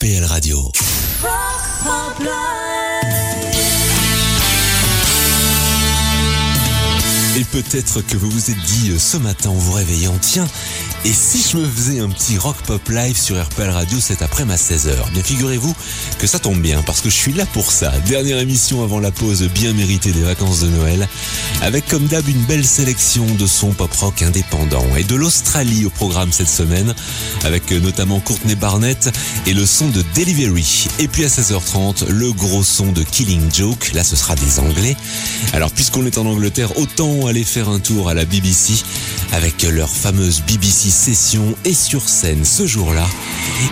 RPL Radio. Et peut-être que vous vous êtes dit euh, ce matin en vous réveillant, tiens, et si je me faisais un petit rock pop live sur RPL Radio cet après-midi à 16h Bien figurez-vous que ça tombe bien parce que je suis là pour ça. Dernière émission avant la pause bien méritée des vacances de Noël avec comme d'hab une belle sélection de sons pop rock indépendants et de l'Australie au programme cette semaine avec notamment Courtney Barnett et le son de Delivery. Et puis à 16h30, le gros son de Killing Joke. Là, ce sera des Anglais. Alors puisqu'on est en Angleterre, autant aller faire un tour à la BBC avec leur fameuse BBC session et sur scène ce jour-là,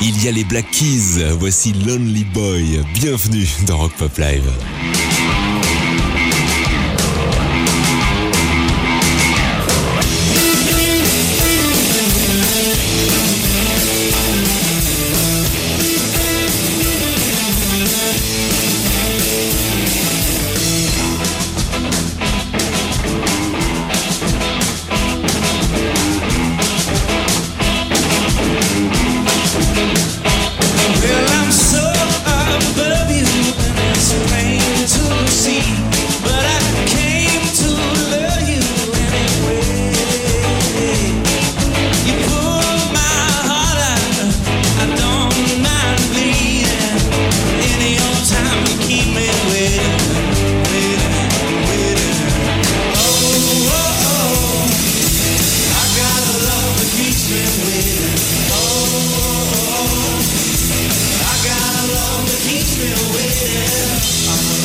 il y a les Black Keys. Voici Lonely Boy. Bienvenue dans Rock Pop Live. Yeah.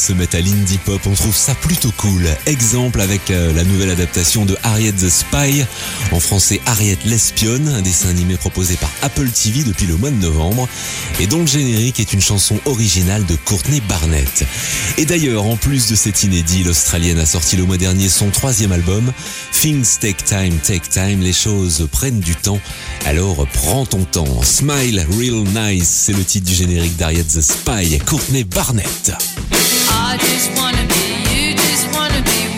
Se mettent à l'indie pop, on trouve ça plutôt cool. Exemple avec euh, la nouvelle adaptation de Harriet the Spy, en français Harriet l'espionne, un dessin animé proposé par Apple TV depuis le mois de novembre, et dont le générique est une chanson originale de Courtney Barnett. Et d'ailleurs, en plus de cet inédit, l'Australienne a sorti le mois dernier son troisième album, Things Take Time, Take Time, les choses prennent du temps, alors prends ton temps. Smile Real Nice, c'est le titre du générique d'Harriet the Spy, Courtney Barnett. I just wanna be, you just wanna be.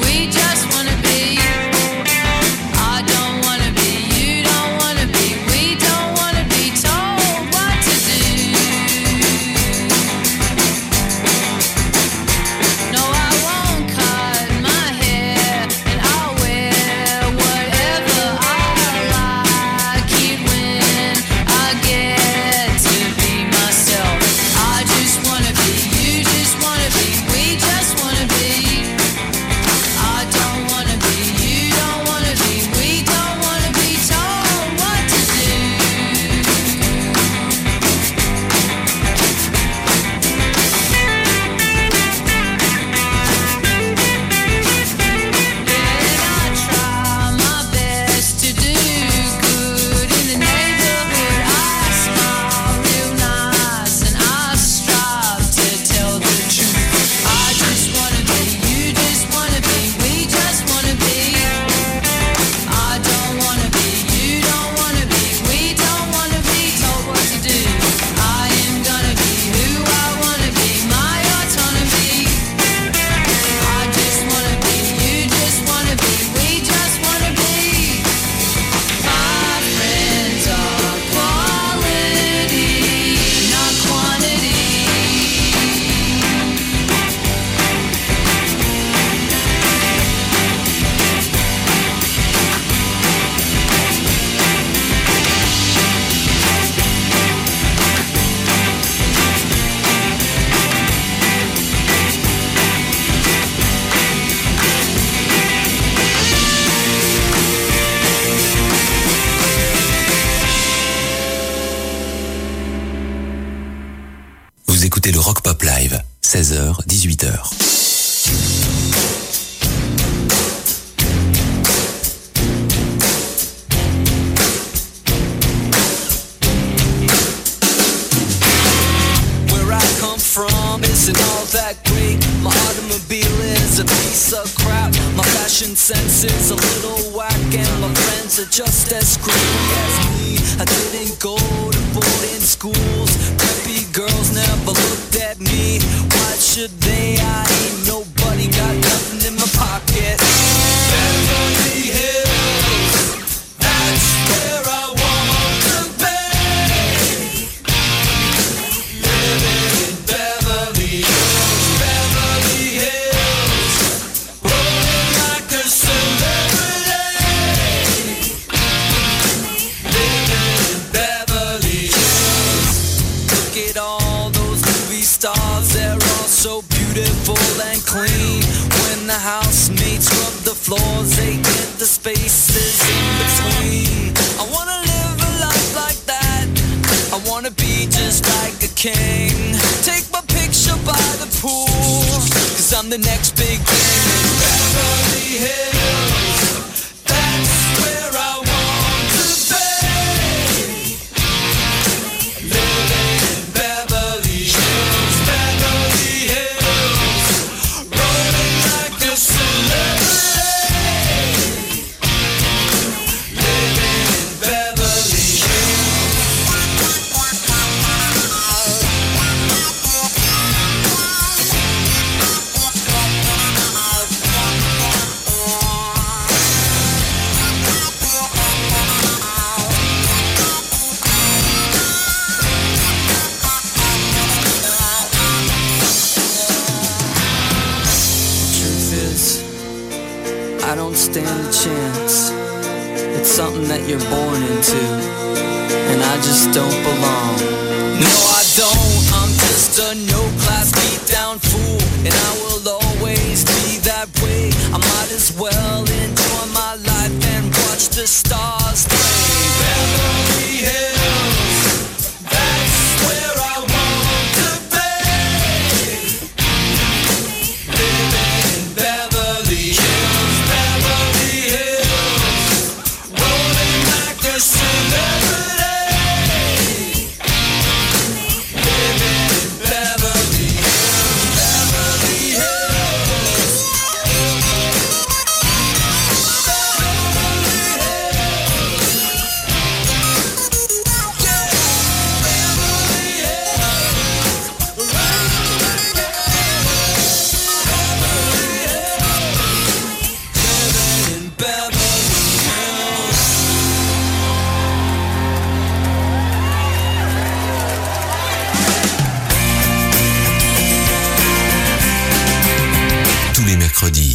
I'm the next big thing. Beverly Hills.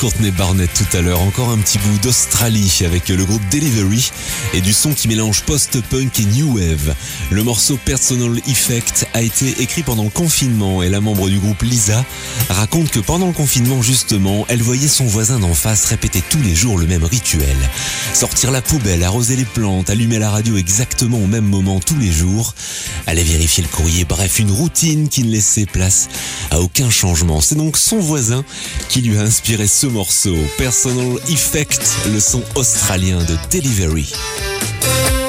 Courtney Barnett tout à l'heure, encore un petit bout d'Australie avec le groupe Delivery et du son qui mélange post-punk et new wave. Le morceau Personal Effect a été écrit pendant le confinement et la membre du groupe Lisa raconte que pendant le confinement justement, elle voyait son voisin d'en face répéter tous les jours le même rituel. Sortir la poubelle, arroser les plantes, allumer la radio exactement au même moment tous les jours, aller vérifier le courrier, bref, une routine qui ne laissait place à aucun changement. C'est donc son voisin qui lui a inspiré ce morceau, Personal Effect, le son australien de Delivery. Música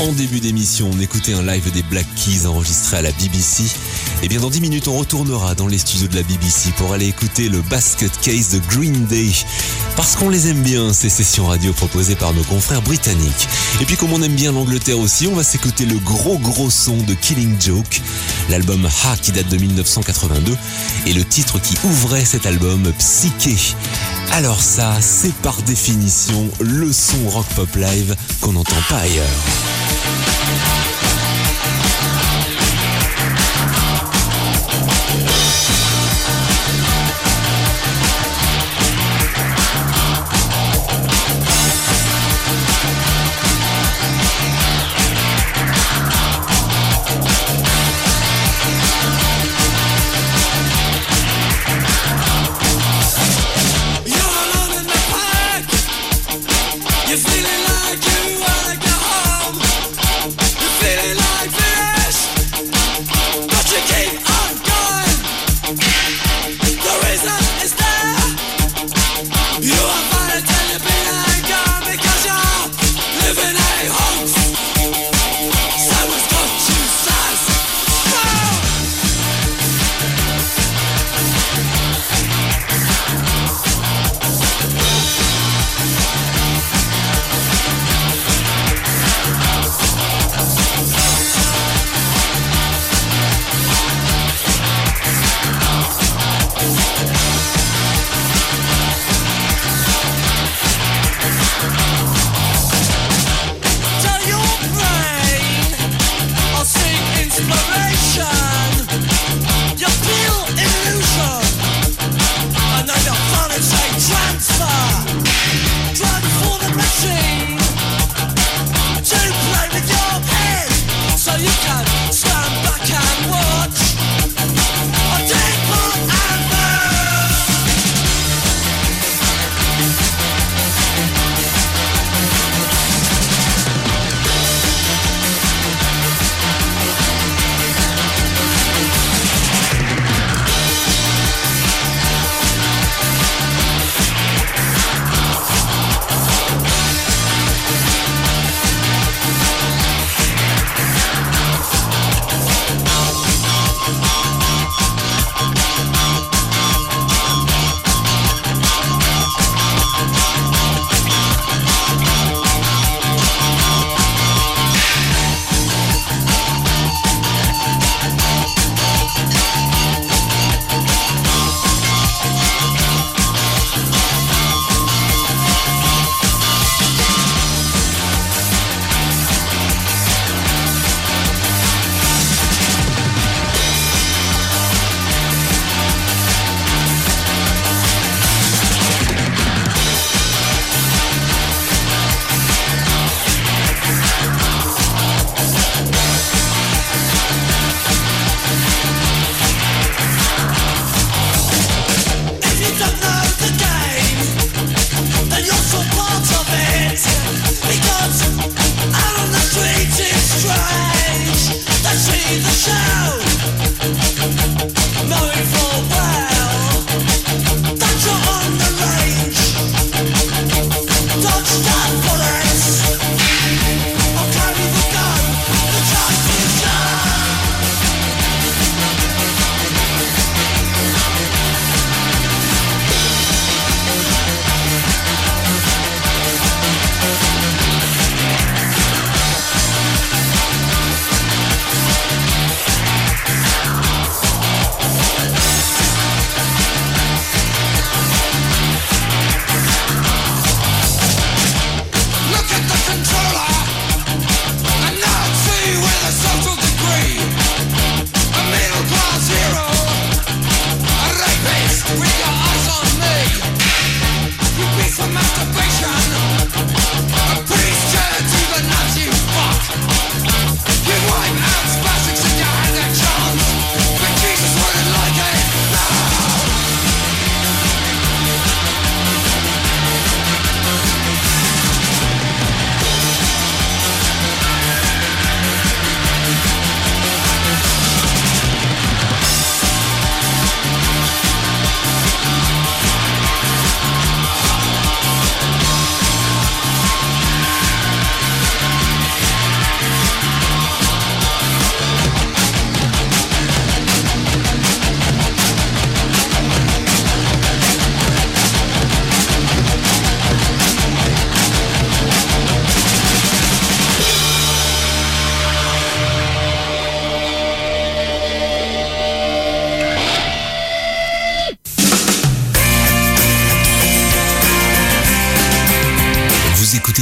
En début d'émission, on écoutait un live des Black Keys enregistré à la BBC et bien dans 10 minutes, on retournera dans les studios de la BBC pour aller écouter le Basket Case de Green Day. Parce qu'on les aime bien, ces sessions radio proposées par nos confrères britanniques. Et puis comme on aime bien l'Angleterre aussi, on va s'écouter le gros gros son de Killing Joke, l'album Ha qui date de 1982, et le titre qui ouvrait cet album, Psyché. Alors ça, c'est par définition le son rock pop live qu'on n'entend pas ailleurs.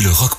Le Rock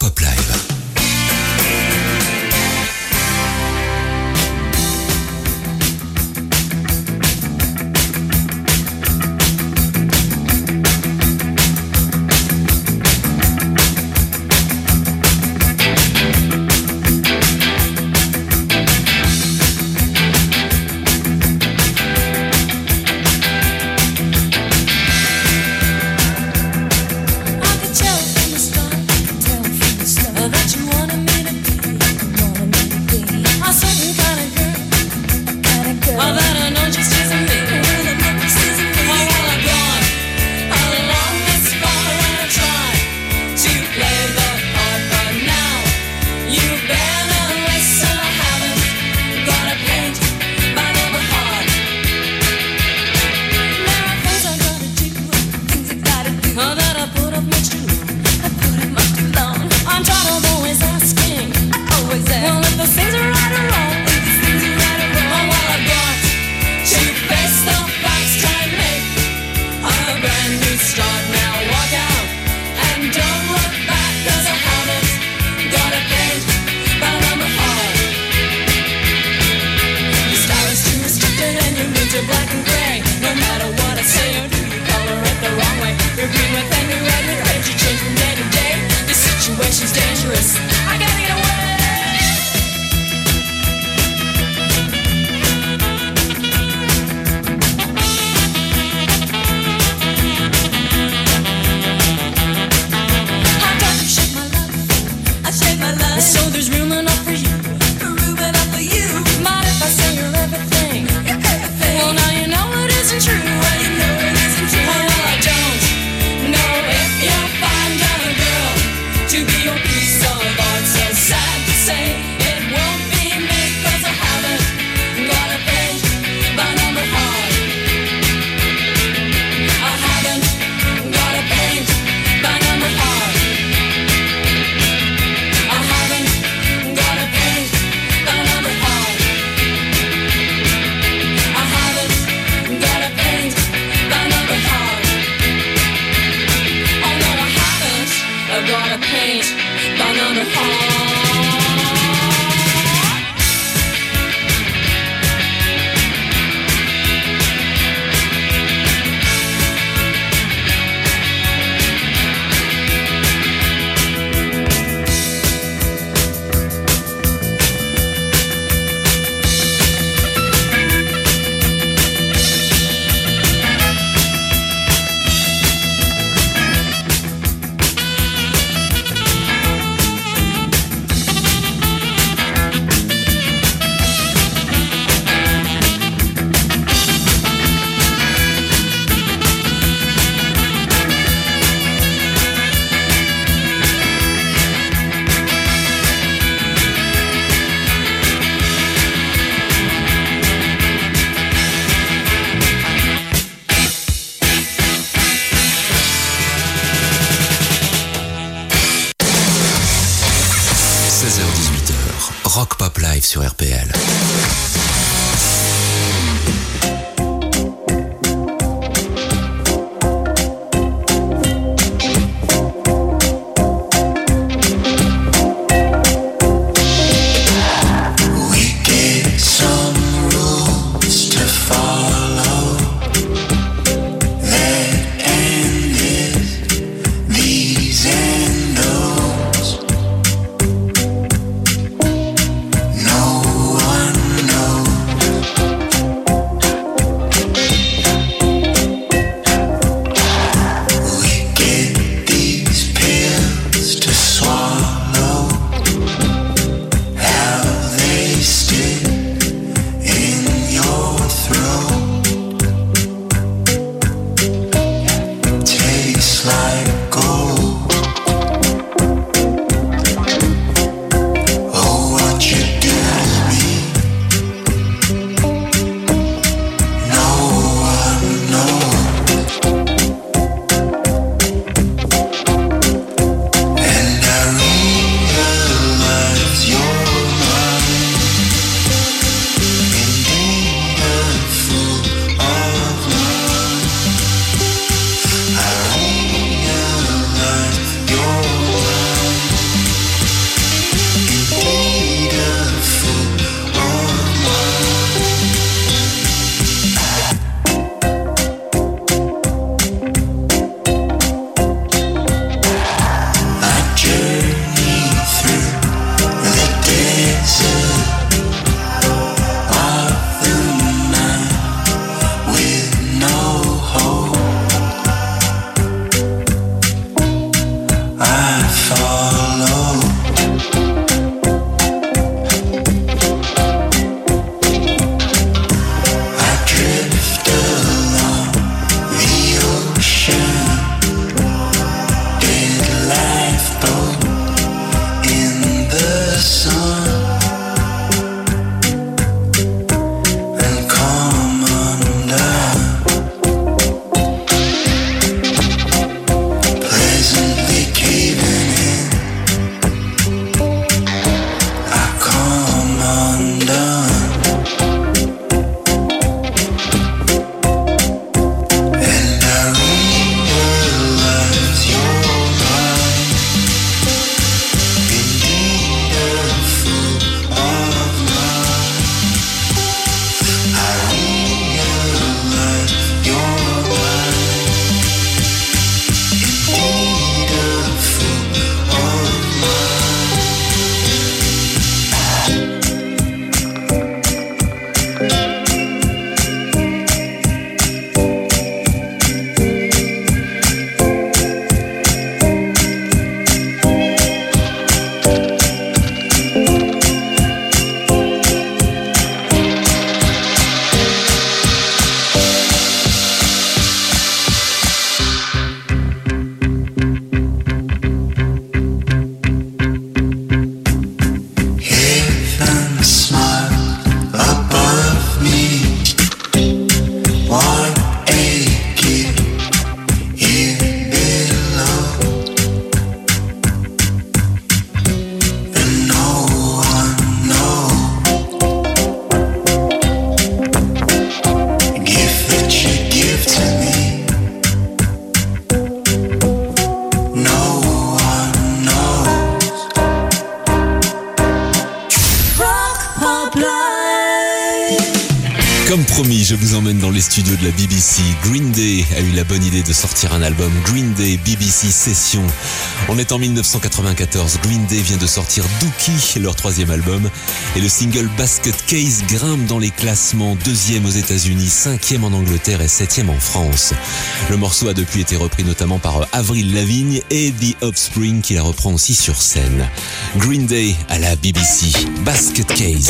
16h-18h, Rock Pop Live sur RPL. De la Green Day a eu la bonne idée de sortir un album Green Day BBC Session. On est en 1994. Green Day vient de sortir Dookie, leur troisième album, et le single Basket Case grimpe dans les classements, deuxième aux États-Unis, cinquième en Angleterre et septième en France. Le morceau a depuis été repris notamment par Avril Lavigne et The Offspring qui la reprend aussi sur scène. Green Day à la BBC. Basket Case.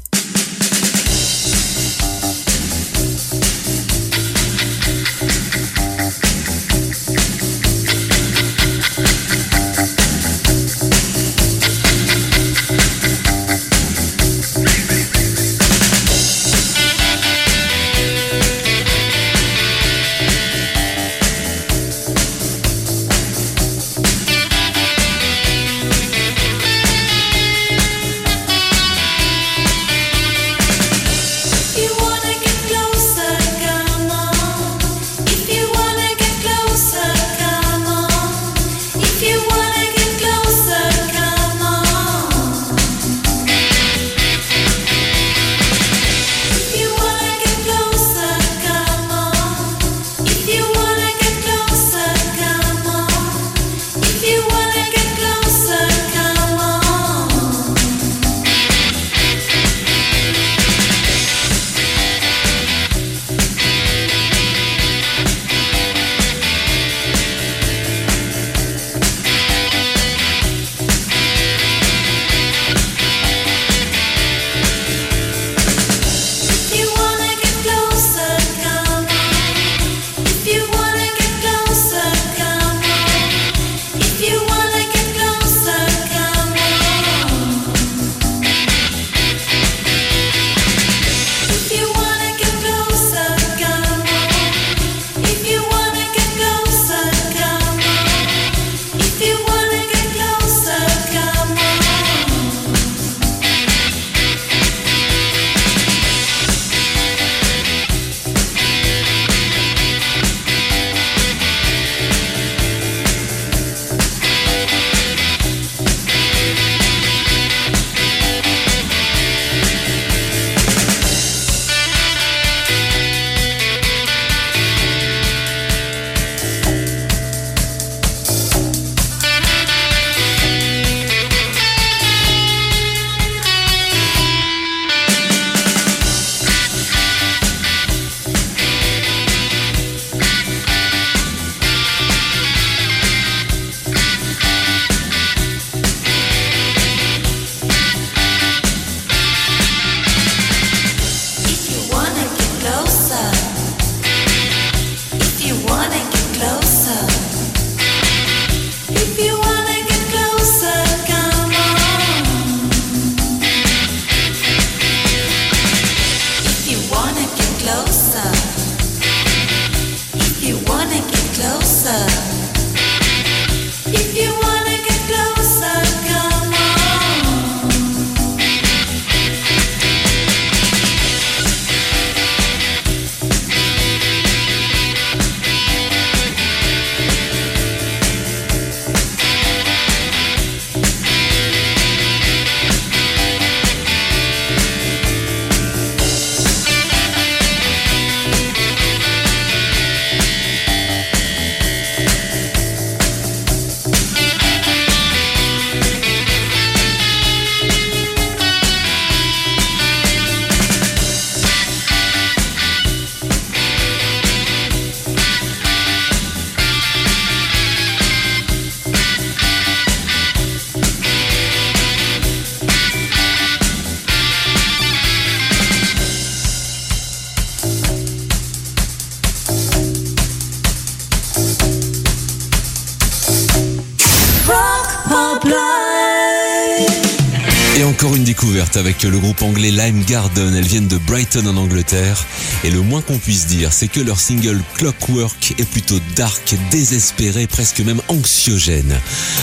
Encore une découverte avec le groupe anglais Lime Garden. Elles viennent de Brighton en Angleterre. Et le moins qu'on puisse dire, c'est que leur single Clockwork est plutôt dark, désespéré, presque même anxiogène.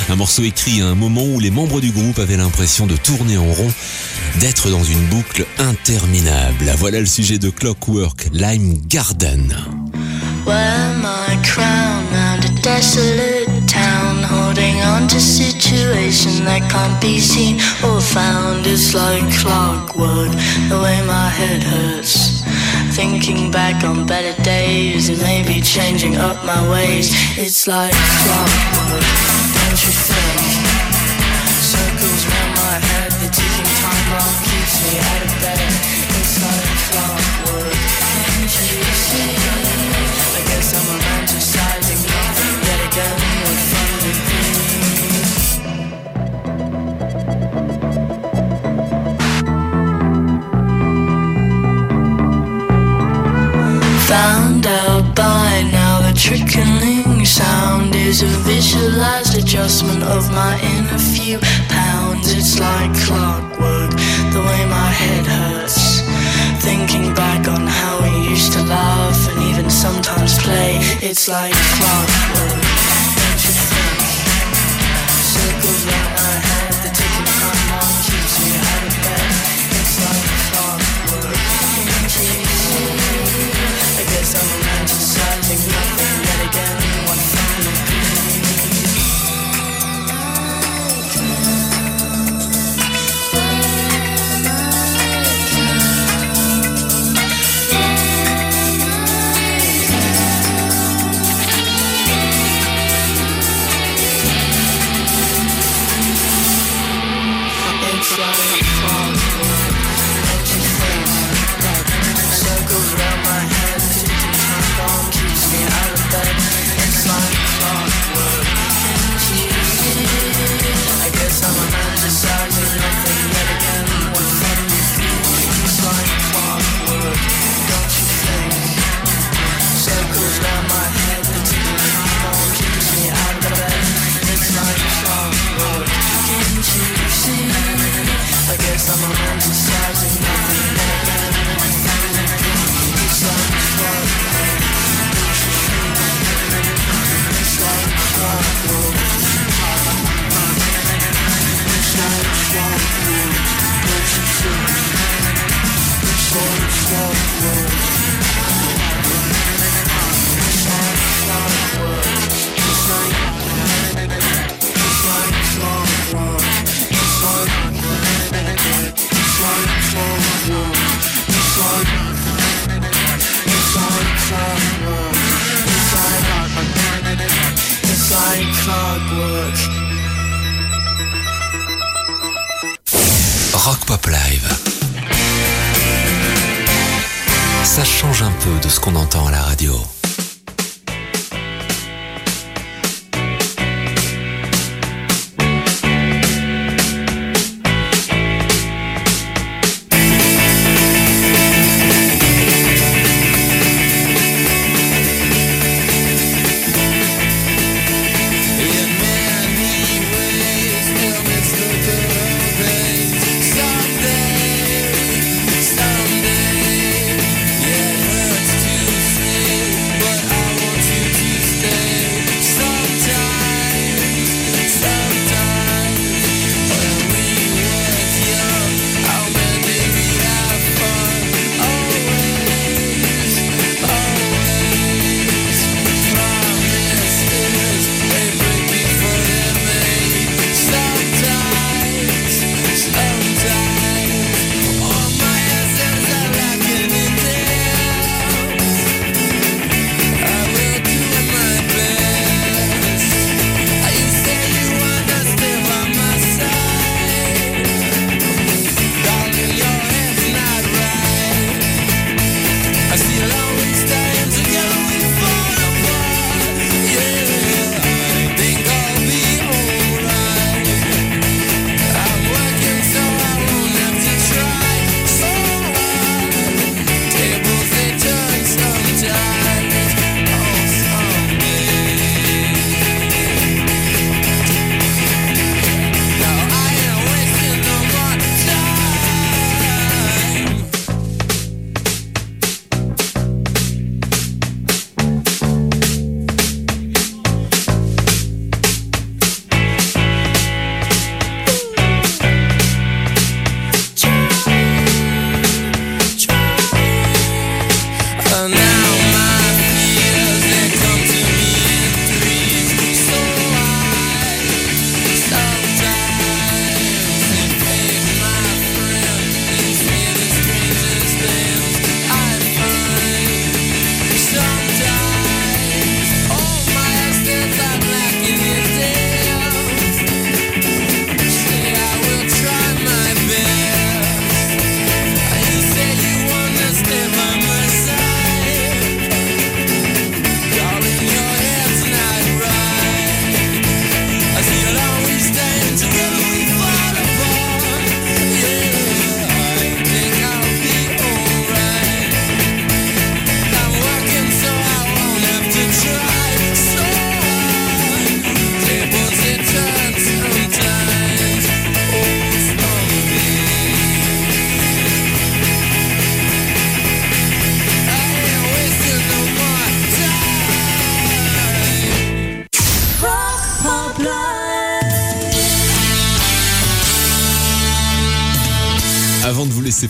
Un morceau écrit à un moment où les membres du groupe avaient l'impression de tourner en rond, d'être dans une boucle interminable. Voilà le sujet de Clockwork, Lime Garden. Holding on to situation that can't be seen or found. It's like clockwork, the way my head hurts. Thinking back on better days and maybe changing up my ways. It's like clockwork, don't you think? Circles round my head, the ticking time bomb keeps me out of bed. It's like clockwork, can't you see? I guess I'm romanticizing nothing Found out by now the trickling sound is a visualized adjustment of my inner few pounds. It's like clockwork, the way my head hurts. Thinking back on how we used to laugh and even sometimes play. It's like clockwork, don't you think? Circles round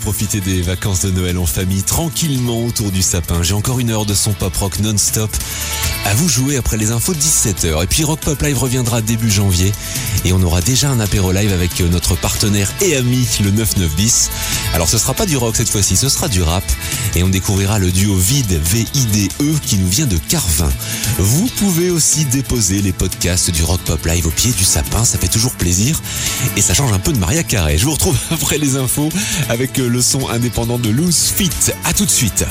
profiter des vacances de Noël en famille, tranquillement autour du sapin, j'ai encore une heure de son pop rock non-stop à vous jouer après les infos de 17h. Et puis Rock Pop Live reviendra début janvier et on aura déjà un apéro live avec euh, notre partenaire et ami le 99 bis. Alors ce sera pas du rock cette fois-ci, ce sera du rap et on découvrira le duo Vide V-I-D-E qui nous vient de Carvin. Vous pouvez aussi déposer les podcasts du Rock Pop Live au pied du sapin, ça fait toujours plaisir et ça change un peu de Maria Carré. Je vous retrouve après les infos avec le son indépendant de Loose Fit. À tout de suite.